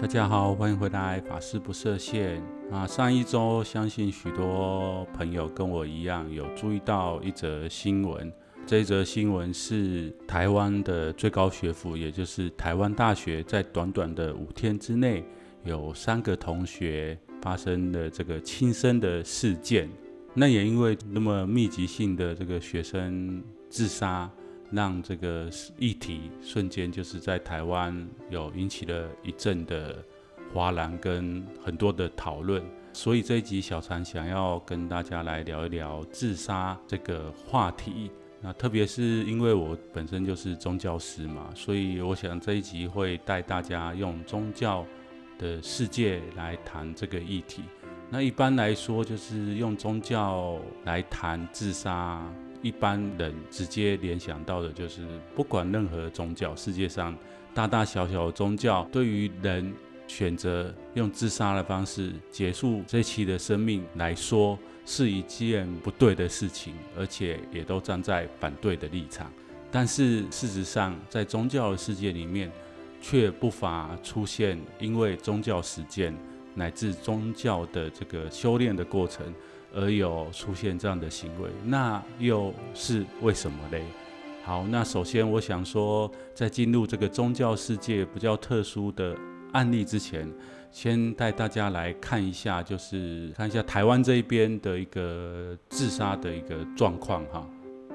大家好，欢迎回来，法师不设限啊！上一周，相信许多朋友跟我一样有注意到一则新闻。这则新闻是台湾的最高学府，也就是台湾大学，在短短的五天之内，有三个同学发生了这个轻生的事件。那也因为那么密集性的这个学生自杀。让这个议题瞬间就是在台湾有引起了一阵的哗然跟很多的讨论，所以这一集小禅想要跟大家来聊一聊自杀这个话题。那特别是因为我本身就是宗教师嘛，所以我想这一集会带大家用宗教的世界来谈这个议题。那一般来说，就是用宗教来谈自杀。一般人直接联想到的就是，不管任何宗教，世界上大大小小的宗教，对于人选择用自杀的方式结束这期的生命来说，是一件不对的事情，而且也都站在反对的立场。但是事实上，在宗教的世界里面，却不乏出现因为宗教实践乃至宗教的这个修炼的过程。而有出现这样的行为，那又是为什么嘞？好，那首先我想说，在进入这个宗教世界比较特殊的案例之前，先带大家来看一下，就是看一下台湾这一边的一个自杀的一个状况哈。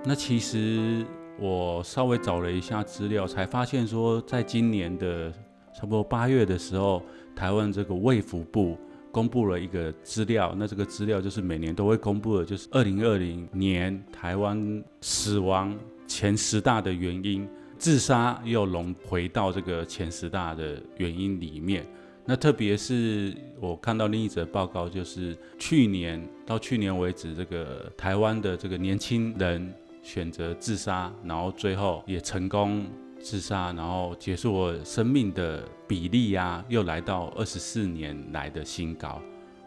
那其实我稍微找了一下资料，才发现说，在今年的差不多八月的时候，台湾这个卫福部。公布了一个资料，那这个资料就是每年都会公布的，就是二零二零年台湾死亡前十大的原因，自杀又融回到这个前十大的原因里面。那特别是我看到另一则报告，就是去年到去年为止，这个台湾的这个年轻人选择自杀，然后最后也成功。自杀，然后结束我生命的比例呀、啊，又来到二十四年来的新高。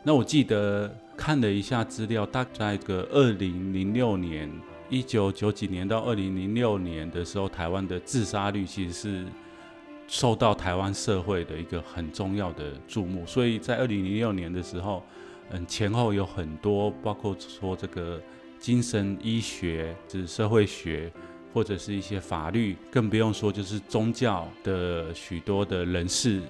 那我记得看了一下资料，大概个二零零六年，一九九几年到二零零六年的时候，台湾的自杀率其实是受到台湾社会的一个很重要的注目。所以在二零零六年的时候，嗯，前后有很多，包括说这个精神医学、就是社会学。或者是一些法律，更不用说就是宗教的许多的人士、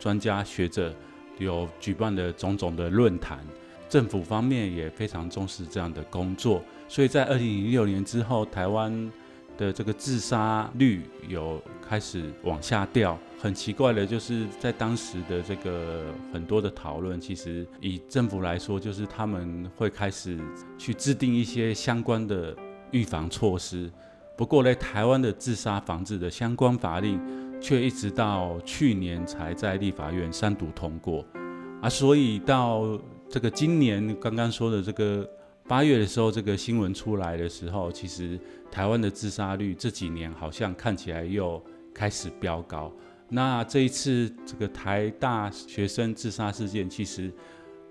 专家学者，有举办的种种的论坛，政府方面也非常重视这样的工作。所以在二零零六年之后，台湾的这个自杀率有开始往下掉。很奇怪的，就是在当时的这个很多的讨论，其实以政府来说，就是他们会开始去制定一些相关的预防措施。不过呢，台湾的自杀防治的相关法令，却一直到去年才在立法院三读通过，啊，所以到这个今年刚刚说的这个八月的时候，这个新闻出来的时候，其实台湾的自杀率这几年好像看起来又开始飙高。那这一次这个台大学生自杀事件，其实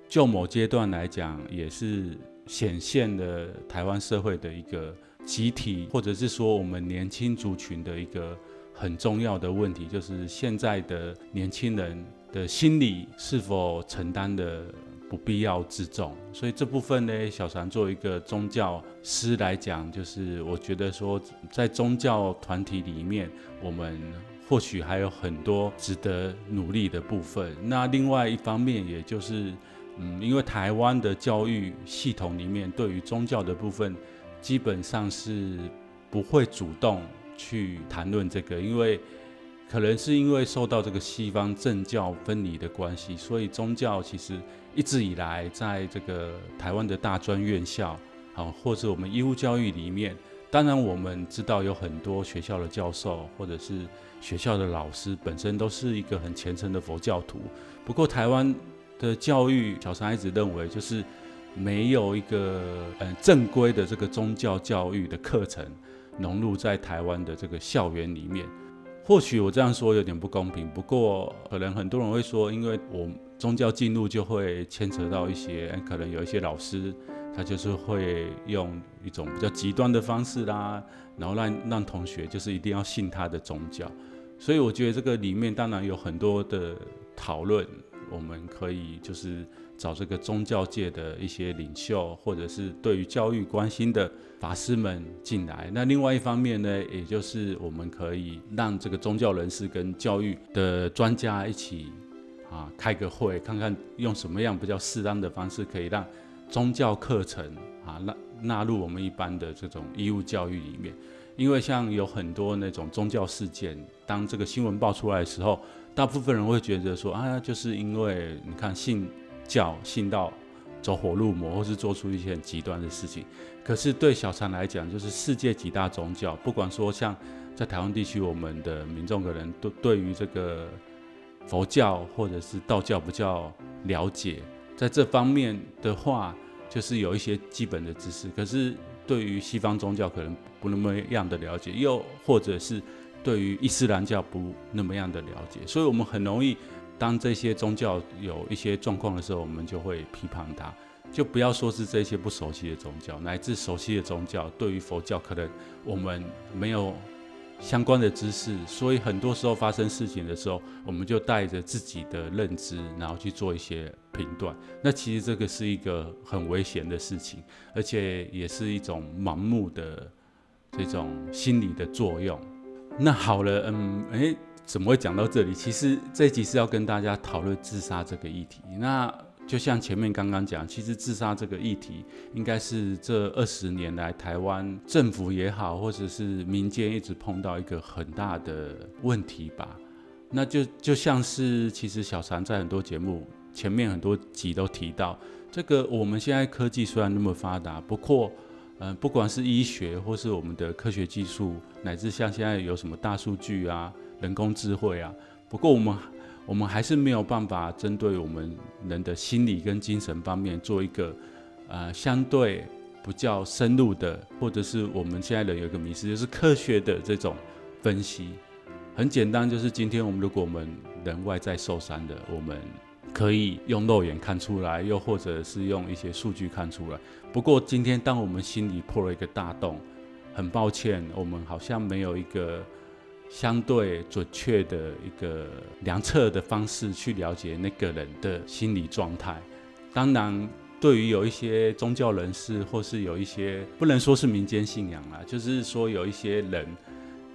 就某阶段来讲，也是显现了台湾社会的一个。集体，或者是说我们年轻族群的一个很重要的问题，就是现在的年轻人的心理是否承担的不必要之重。所以这部分呢，小禅作为一个宗教师来讲，就是我觉得说，在宗教团体里面，我们或许还有很多值得努力的部分。那另外一方面，也就是，嗯，因为台湾的教育系统里面对于宗教的部分。基本上是不会主动去谈论这个，因为可能是因为受到这个西方政教分离的关系，所以宗教其实一直以来在这个台湾的大专院校，啊，或者我们义务教育里面，当然，我们知道有很多学校的教授或者是学校的老师本身都是一个很虔诚的佛教徒。不过，台湾的教育，小三一直认为就是没有一个嗯正规的这个宗教教育的课程融入在台湾的这个校园里面。或许我这样说有点不公平，不过可能很多人会说，因为我宗教进入就会牵扯到一些，可能有一些老师。他就是会用一种比较极端的方式啦，然后让让同学就是一定要信他的宗教，所以我觉得这个里面当然有很多的讨论，我们可以就是找这个宗教界的一些领袖，或者是对于教育关心的法师们进来。那另外一方面呢，也就是我们可以让这个宗教人士跟教育的专家一起啊开个会，看看用什么样比较适当的方式可以让。宗教课程啊，纳纳入我们一般的这种义务教育里面，因为像有很多那种宗教事件，当这个新闻爆出来的时候，大部分人会觉得说啊，就是因为你看信教信到走火入魔，或是做出一些很极端的事情。可是对小禅来讲，就是世界几大宗教，不管说像在台湾地区，我们的民众可能都对于这个佛教或者是道教比较了解，在这方面的话。就是有一些基本的知识，可是对于西方宗教可能不那么样的了解，又或者是对于伊斯兰教不那么样的了解，所以我们很容易当这些宗教有一些状况的时候，我们就会批判它。就不要说是这些不熟悉的宗教，乃至熟悉的宗教，对于佛教可能我们没有。相关的知识，所以很多时候发生事情的时候，我们就带着自己的认知，然后去做一些评断。那其实这个是一个很危险的事情，而且也是一种盲目的这种心理的作用。那好了，嗯，诶，怎么会讲到这里？其实这集是要跟大家讨论自杀这个议题。那就像前面刚刚讲，其实自杀这个议题，应该是这二十年来台湾政府也好，或者是民间一直碰到一个很大的问题吧。那就就像是，其实小常在很多节目前面很多集都提到，这个我们现在科技虽然那么发达，不过，嗯，不管是医学或是我们的科学技术，乃至像现在有什么大数据啊、人工智慧啊，不过我们。我们还是没有办法针对我们人的心理跟精神方面做一个呃相对比较深入的，或者是我们现在人有一个迷思，就是科学的这种分析。很简单，就是今天我们如果我们人外在受伤的，我们可以用肉眼看出来，又或者是用一些数据看出来。不过今天当我们心里破了一个大洞，很抱歉，我们好像没有一个。相对准确的一个量测的方式去了解那个人的心理状态。当然，对于有一些宗教人士，或是有一些不能说是民间信仰啦，就是说有一些人，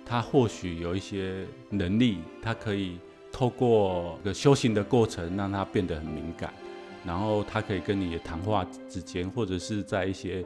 他或许有一些能力，他可以透过一个修行的过程，让他变得很敏感，然后他可以跟你的谈话之间，或者是在一些。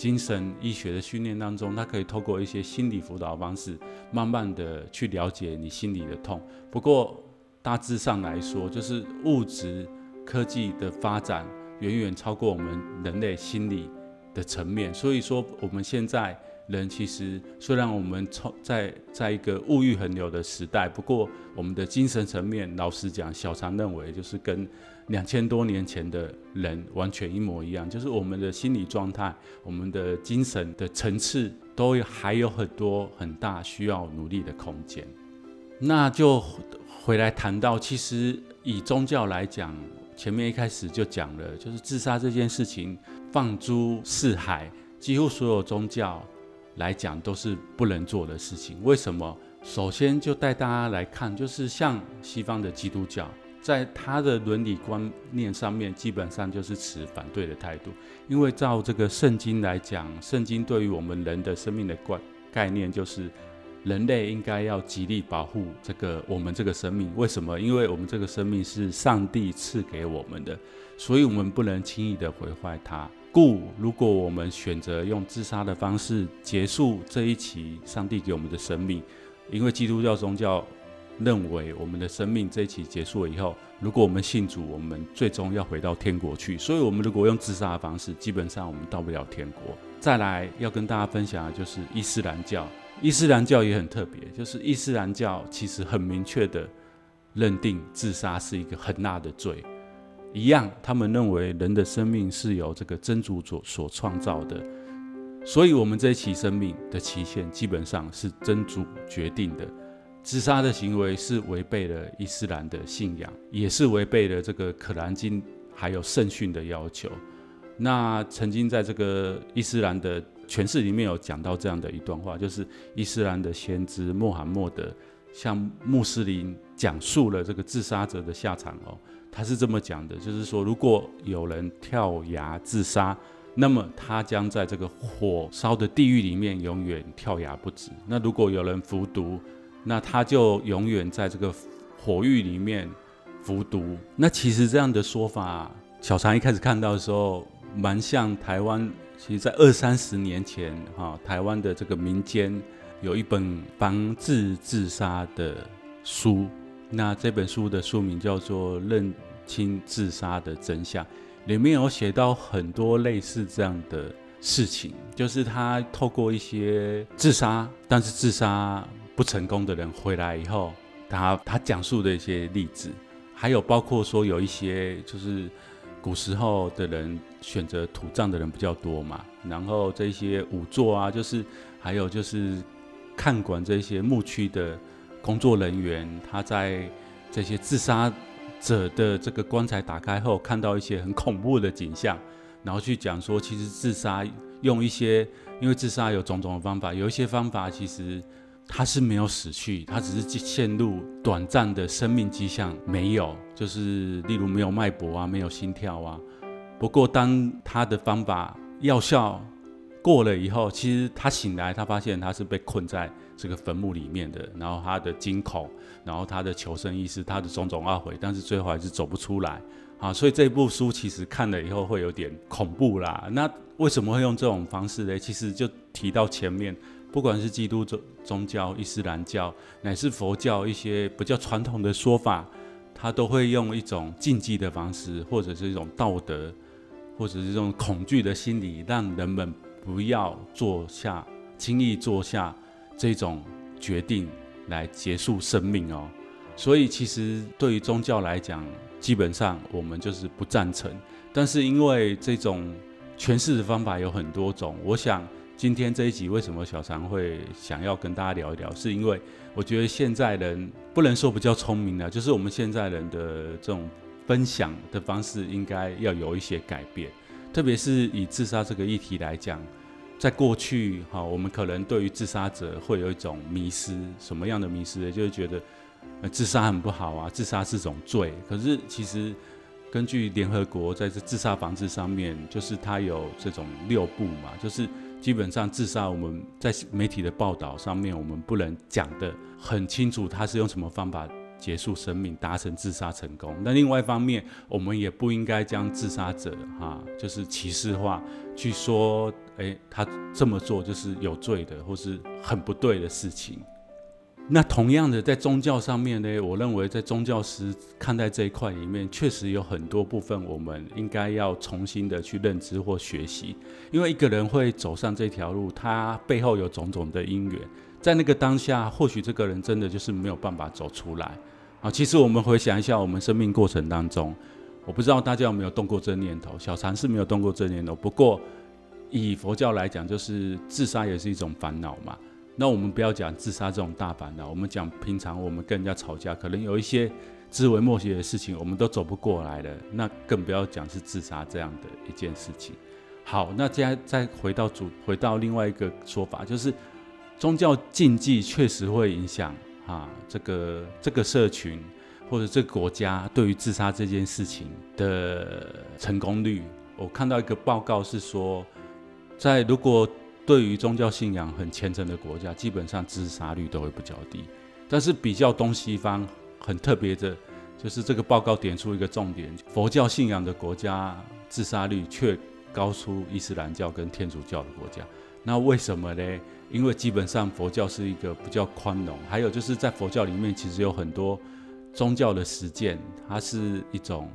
精神医学的训练当中，他可以透过一些心理辅导方式，慢慢的去了解你心里的痛。不过大致上来说，就是物质科技的发展远远超过我们人类心理的层面。所以说，我们现在人其实虽然我们在在一个物欲横流的时代，不过我们的精神层面，老实讲，小常认为就是跟。两千多年前的人完全一模一样，就是我们的心理状态、我们的精神的层次，都还有很多很大需要努力的空间。那就回来谈到，其实以宗教来讲，前面一开始就讲了，就是自杀这件事情放诸四海，几乎所有宗教来讲都是不能做的事情。为什么？首先就带大家来看，就是像西方的基督教。在他的伦理观念上面，基本上就是持反对的态度，因为照这个圣经来讲，圣经对于我们人的生命的观概念就是，人类应该要极力保护这个我们这个生命。为什么？因为我们这个生命是上帝赐给我们的，所以我们不能轻易的毁坏它。故如果我们选择用自杀的方式结束这一期上帝给我们的生命，因为基督教宗教。认为我们的生命这一期结束了以后，如果我们信主，我们最终要回到天国去。所以，我们如果用自杀的方式，基本上我们到不了天国。再来要跟大家分享的就是伊斯兰教，伊斯兰教也很特别，就是伊斯兰教其实很明确的认定自杀是一个很大的罪。一样，他们认为人的生命是由这个真主所所创造的，所以我们这一期生命的期限基本上是真主决定的。自杀的行为是违背了伊斯兰的信仰，也是违背了这个《可兰经》还有圣训的要求。那曾经在这个伊斯兰的诠释里面有讲到这样的一段话，就是伊斯兰的先知穆罕默德向穆斯林讲述了这个自杀者的下场哦。他是这么讲的，就是说，如果有人跳崖自杀，那么他将在这个火烧的地狱里面永远跳崖不止。那如果有人服毒，那他就永远在这个火狱里面服毒。那其实这样的说法，小常一开始看到的时候，蛮像台湾。其实，在二三十年前，哈，台湾的这个民间有一本防治自杀的书。那这本书的书名叫做《认清自杀的真相》，里面有写到很多类似这样的事情，就是他透过一些自杀，但是自杀不成功的人回来以后，他他讲述的一些例子，还有包括说有一些就是古时候的人选择土葬的人比较多嘛，然后这些仵作啊，就是还有就是看管这些墓区的。工作人员他在这些自杀者的这个棺材打开后，看到一些很恐怖的景象，然后去讲说，其实自杀用一些，因为自杀有种种的方法，有一些方法其实他是没有死去，他只是陷入短暂的生命迹象没有，就是例如没有脉搏啊，没有心跳啊。不过当他的方法药效过了以后，其实他醒来，他发现他是被困在这个坟墓里面的，然后他的惊恐，然后他的求生意识，他的种种懊悔，但是最后还是走不出来啊。所以这部书其实看了以后会有点恐怖啦。那为什么会用这种方式呢？其实就提到前面，不管是基督宗宗教、伊斯兰教，乃是佛教一些比较传统的说法，他都会用一种禁忌的方式，或者是一种道德，或者是这种恐惧的心理，让人们。不要做下轻易做下这种决定来结束生命哦。所以其实对于宗教来讲，基本上我们就是不赞成。但是因为这种诠释的方法有很多种，我想今天这一集为什么小常会想要跟大家聊一聊，是因为我觉得现在人不能说比较聪明了，就是我们现在人的这种分享的方式应该要有一些改变。特别是以自杀这个议题来讲，在过去，哈，我们可能对于自杀者会有一种迷失，什么样的迷失呢？就是觉得，自杀很不好啊，自杀是种罪。可是其实，根据联合国在这自杀防治上面，就是它有这种六步嘛，就是基本上自杀，我们在媒体的报道上面，我们不能讲的很清楚，他是用什么方法。结束生命，达成自杀成功。那另外一方面，我们也不应该将自杀者哈，就是歧视化，去说，诶，他这么做就是有罪的，或是很不对的事情。那同样的，在宗教上面呢，我认为在宗教师看待这一块里面，确实有很多部分我们应该要重新的去认知或学习。因为一个人会走上这条路，他背后有种种的因缘，在那个当下，或许这个人真的就是没有办法走出来。啊，其实我们回想一下，我们生命过程当中，我不知道大家有没有动过这念头。小禅是没有动过这念头。不过，以佛教来讲，就是自杀也是一种烦恼嘛。那我们不要讲自杀这种大烦恼，我们讲平常我们跟人家吵架，可能有一些枝微末节的事情，我们都走不过来了。那更不要讲是自杀这样的一件事情。好，那接下再回到主，回到另外一个说法，就是宗教禁忌确实会影响。啊，这个这个社群或者这个国家对于自杀这件事情的成功率，我看到一个报告是说，在如果对于宗教信仰很虔诚的国家，基本上自杀率都会比较低。但是比较东西方很特别的，就是这个报告点出一个重点：佛教信仰的国家自杀率却高出伊斯兰教跟天主教的国家。那为什么呢？因为基本上佛教是一个比较宽容，还有就是在佛教里面，其实有很多宗教的实践，它是一种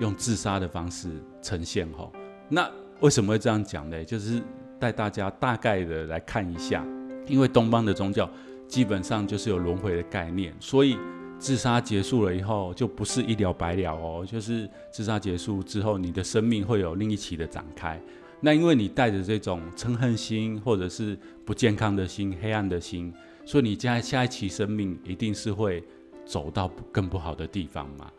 用自杀的方式呈现。吼，那为什么会这样讲呢？就是带大家大概的来看一下，因为东方的宗教基本上就是有轮回的概念，所以自杀结束了以后，就不是一了百了哦，就是自杀结束之后，你的生命会有另一期的展开。那因为你带着这种嗔恨心，或者是不健康的心、黑暗的心，所以你将来下一期生命一定是会走到更不好的地方嘛。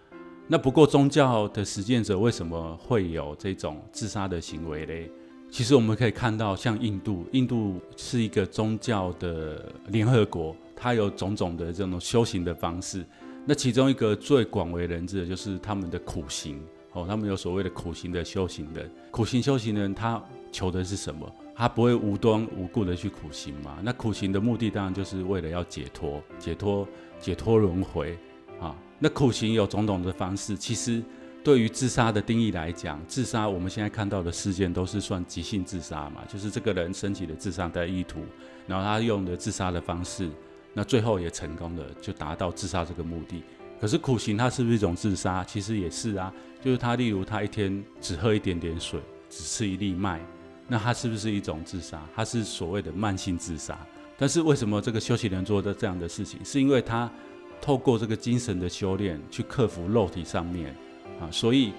那不过宗教的实践者为什么会有这种自杀的行为嘞？其实我们可以看到，像印度，印度是一个宗教的联合国，它有种种的这种修行的方式。那其中一个最广为人知的就是他们的苦行。哦，他们有所谓的苦行的修行人，苦行修行人他求的是什么？他不会无端无故的去苦行嘛？那苦行的目的当然就是为了要解脱，解脱，解脱轮回啊。那苦行有种种的方式，其实对于自杀的定义来讲，自杀我们现在看到的事件都是算急性自杀嘛，就是这个人升起了自杀的意图，然后他用的自杀的方式，那最后也成功了，就达到自杀这个目的。可是苦行它是不是一种自杀？其实也是啊，就是他例如他一天只喝一点点水，只吃一粒麦，那他是不是一种自杀？他是所谓的慢性自杀。但是为什么这个修行人做的这样的事情？是因为他透过这个精神的修炼去克服肉体上面啊，所以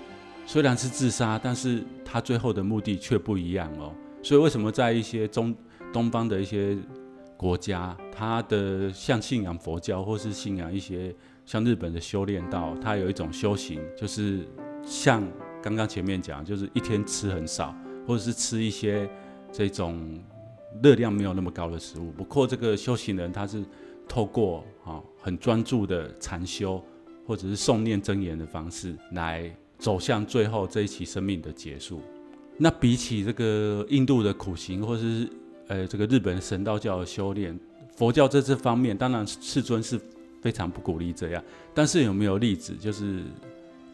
虽然是自杀，但是他最后的目的却不一样哦。所以为什么在一些中东方的一些国家，他的像信仰佛教或是信仰一些。像日本的修炼道，它有一种修行，就是像刚刚前面讲，就是一天吃很少，或者是吃一些这种热量没有那么高的食物。不过这个修行人他是透过啊很专注的禅修，或者是诵念真言的方式，来走向最后这一期生命的结束。那比起这个印度的苦行，或者是呃这个日本神道教的修炼，佛教在这方面，当然世尊是。非常不鼓励这样，但是有没有例子，就是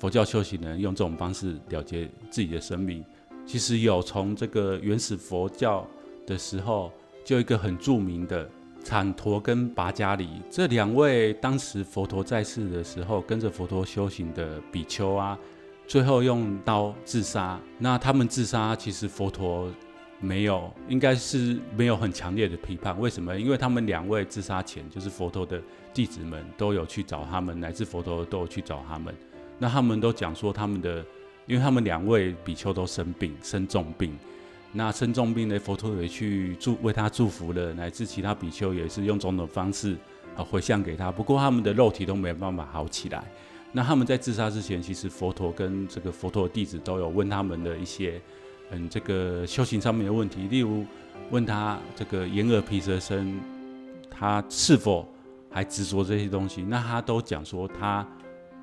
佛教修行人用这种方式了结自己的生命？其实有，从这个原始佛教的时候，就一个很著名的产陀跟拔迦里这两位，当时佛陀在世的时候，跟着佛陀修行的比丘啊，最后用刀自杀。那他们自杀，其实佛陀。没有，应该是没有很强烈的批判。为什么？因为他们两位自杀前，就是佛陀的弟子们都有去找他们，乃至佛陀都有去找他们。那他们都讲说，他们的，因为他们两位比丘都生病，生重病。那生重病的，佛陀也去祝为他祝福了，乃至其他比丘也是用种种方式啊回向给他。不过他们的肉体都没办法好起来。那他们在自杀之前，其实佛陀跟这个佛陀弟子都有问他们的一些。嗯，这个修行上面的问题，例如问他这个眼耳鼻舌身，他是否还执着这些东西？那他都讲说他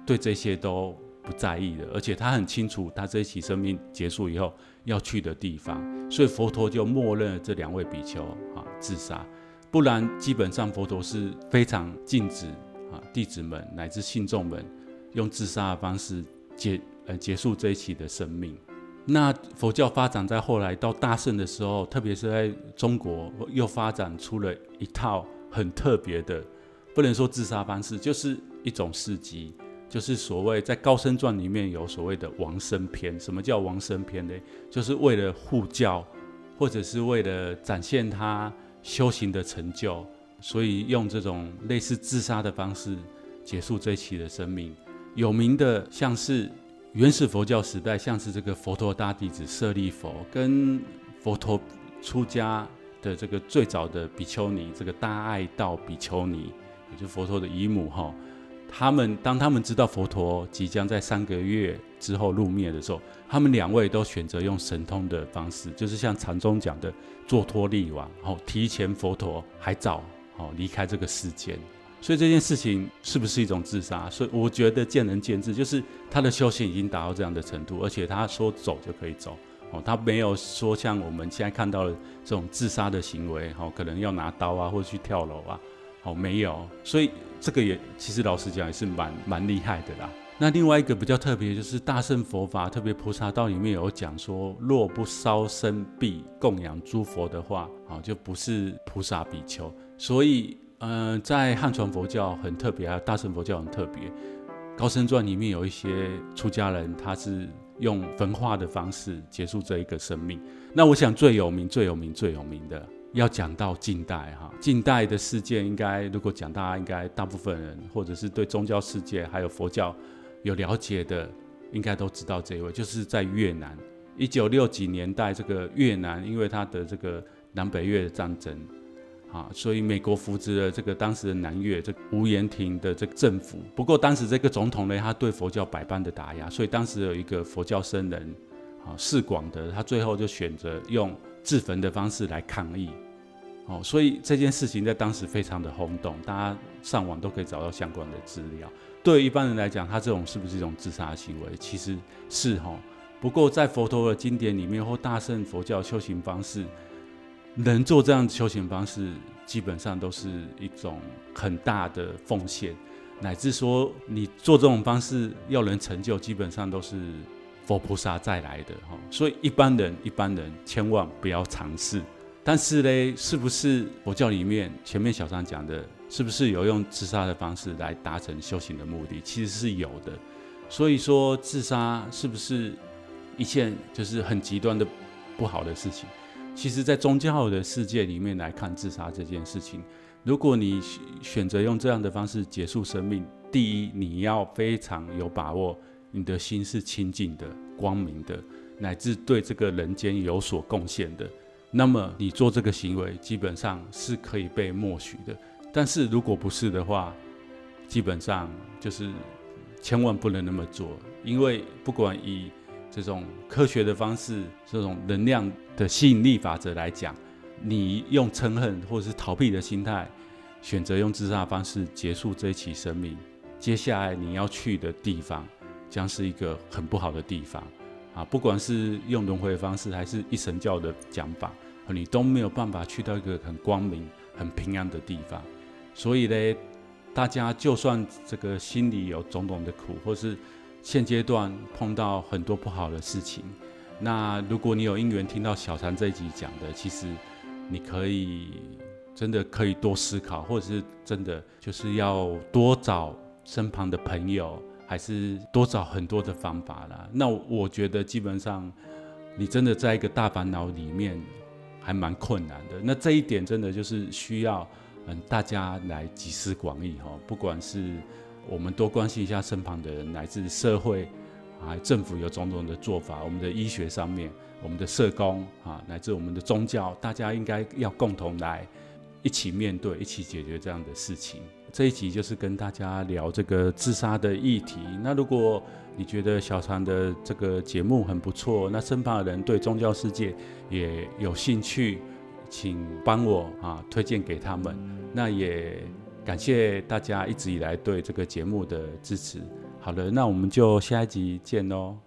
对这些都不在意的，而且他很清楚他这一期生命结束以后要去的地方，所以佛陀就默认了这两位比丘啊自杀，不然基本上佛陀是非常禁止啊弟子们乃至信众们用自杀的方式结呃结束这一期的生命。那佛教发展在后来到大圣的时候，特别是在中国，又发展出了一套很特别的，不能说自杀方式，就是一种事迹，就是所谓在高僧传里面有所谓的王生篇。什么叫王生篇呢？就是为了护教，或者是为了展现他修行的成就，所以用这种类似自杀的方式结束这一期的生命。有名的像是。原始佛教时代，像是这个佛陀大弟子舍利弗，跟佛陀出家的这个最早的比丘尼，这个大爱道比丘尼，也就是佛陀的姨母哈。他们当他们知道佛陀即将在三个月之后入灭的时候，他们两位都选择用神通的方式，就是像禅宗讲的坐脱力王，然后提前佛陀还早哦离开这个世间。所以这件事情是不是一种自杀？所以我觉得见仁见智，就是他的修行已经达到这样的程度，而且他说走就可以走，哦，他没有说像我们现在看到的这种自杀的行为，哦，可能要拿刀啊，或者去跳楼啊，哦，没有。所以这个也其实老实讲也是蛮蛮厉害的啦。那另外一个比较特别，就是大乘佛法，特别菩萨道里面有讲说，若不烧生币供养诸佛的话，啊，就不是菩萨比丘。所以，嗯、在汉传佛教很特别，还有大乘佛教很特别，《高僧传》里面有一些出家人，他是用焚化的方式结束这一个生命。那我想最有名、最有名、最有名的，要讲到近代哈，近代的事件，应该如果讲，大家应该大部分人，或者是对宗教世界还有佛教。有了解的，应该都知道这一位，就是在越南一九六几年代，这个越南因为他的这个南北越战争，啊，所以美国扶植了这个当时的南越这吴延廷的这个政府。不过当时这个总统呢，他对佛教百般的打压，所以当时有一个佛教僧人，啊，释广德，他最后就选择用自焚的方式来抗议。哦，所以这件事情在当时非常的轰动，大家上网都可以找到相关的资料。对一般人来讲，他这种是不是一种自杀行为？其实是哈。不过在佛陀的经典里面或大圣佛教修行方式，能做这样的修行方式，基本上都是一种很大的奉献，乃至说你做这种方式要能成就，基本上都是佛菩萨再来的哈。所以一般人一般人千万不要尝试。但是呢，是不是佛教里面前面小张讲的，是不是有用自杀的方式来达成修行的目的？其实是有的。所以说，自杀是不是一件就是很极端的不好的事情？其实，在宗教的世界里面来看，自杀这件事情，如果你选择用这样的方式结束生命，第一，你要非常有把握，你的心是清净的、光明的，乃至对这个人间有所贡献的。那么你做这个行为基本上是可以被默许的，但是如果不是的话，基本上就是千万不能那么做，因为不管以这种科学的方式、这种能量的吸引力法则来讲，你用嗔恨或者是逃避的心态，选择用自杀方式结束这一期生命，接下来你要去的地方将是一个很不好的地方。啊，不管是用轮回的方式，还是一神教的讲法，你都没有办法去到一个很光明、很平安的地方。所以呢，大家就算这个心里有种种的苦，或是现阶段碰到很多不好的事情，那如果你有因缘听到小禅这一集讲的，其实你可以真的可以多思考，或者是真的就是要多找身旁的朋友。还是多找很多的方法啦。那我觉得基本上，你真的在一个大烦恼里面，还蛮困难的。那这一点真的就是需要嗯大家来集思广益哈。不管是我们多关心一下身旁的人，乃至社会啊，政府有种种的做法，我们的医学上面，我们的社工啊，乃至我们的宗教，大家应该要共同来一起面对，一起解决这样的事情。这一集就是跟大家聊这个自杀的议题。那如果你觉得小常的这个节目很不错，那身旁的人对宗教世界也有兴趣，请帮我啊推荐给他们。那也感谢大家一直以来对这个节目的支持。好了，那我们就下一集见喽。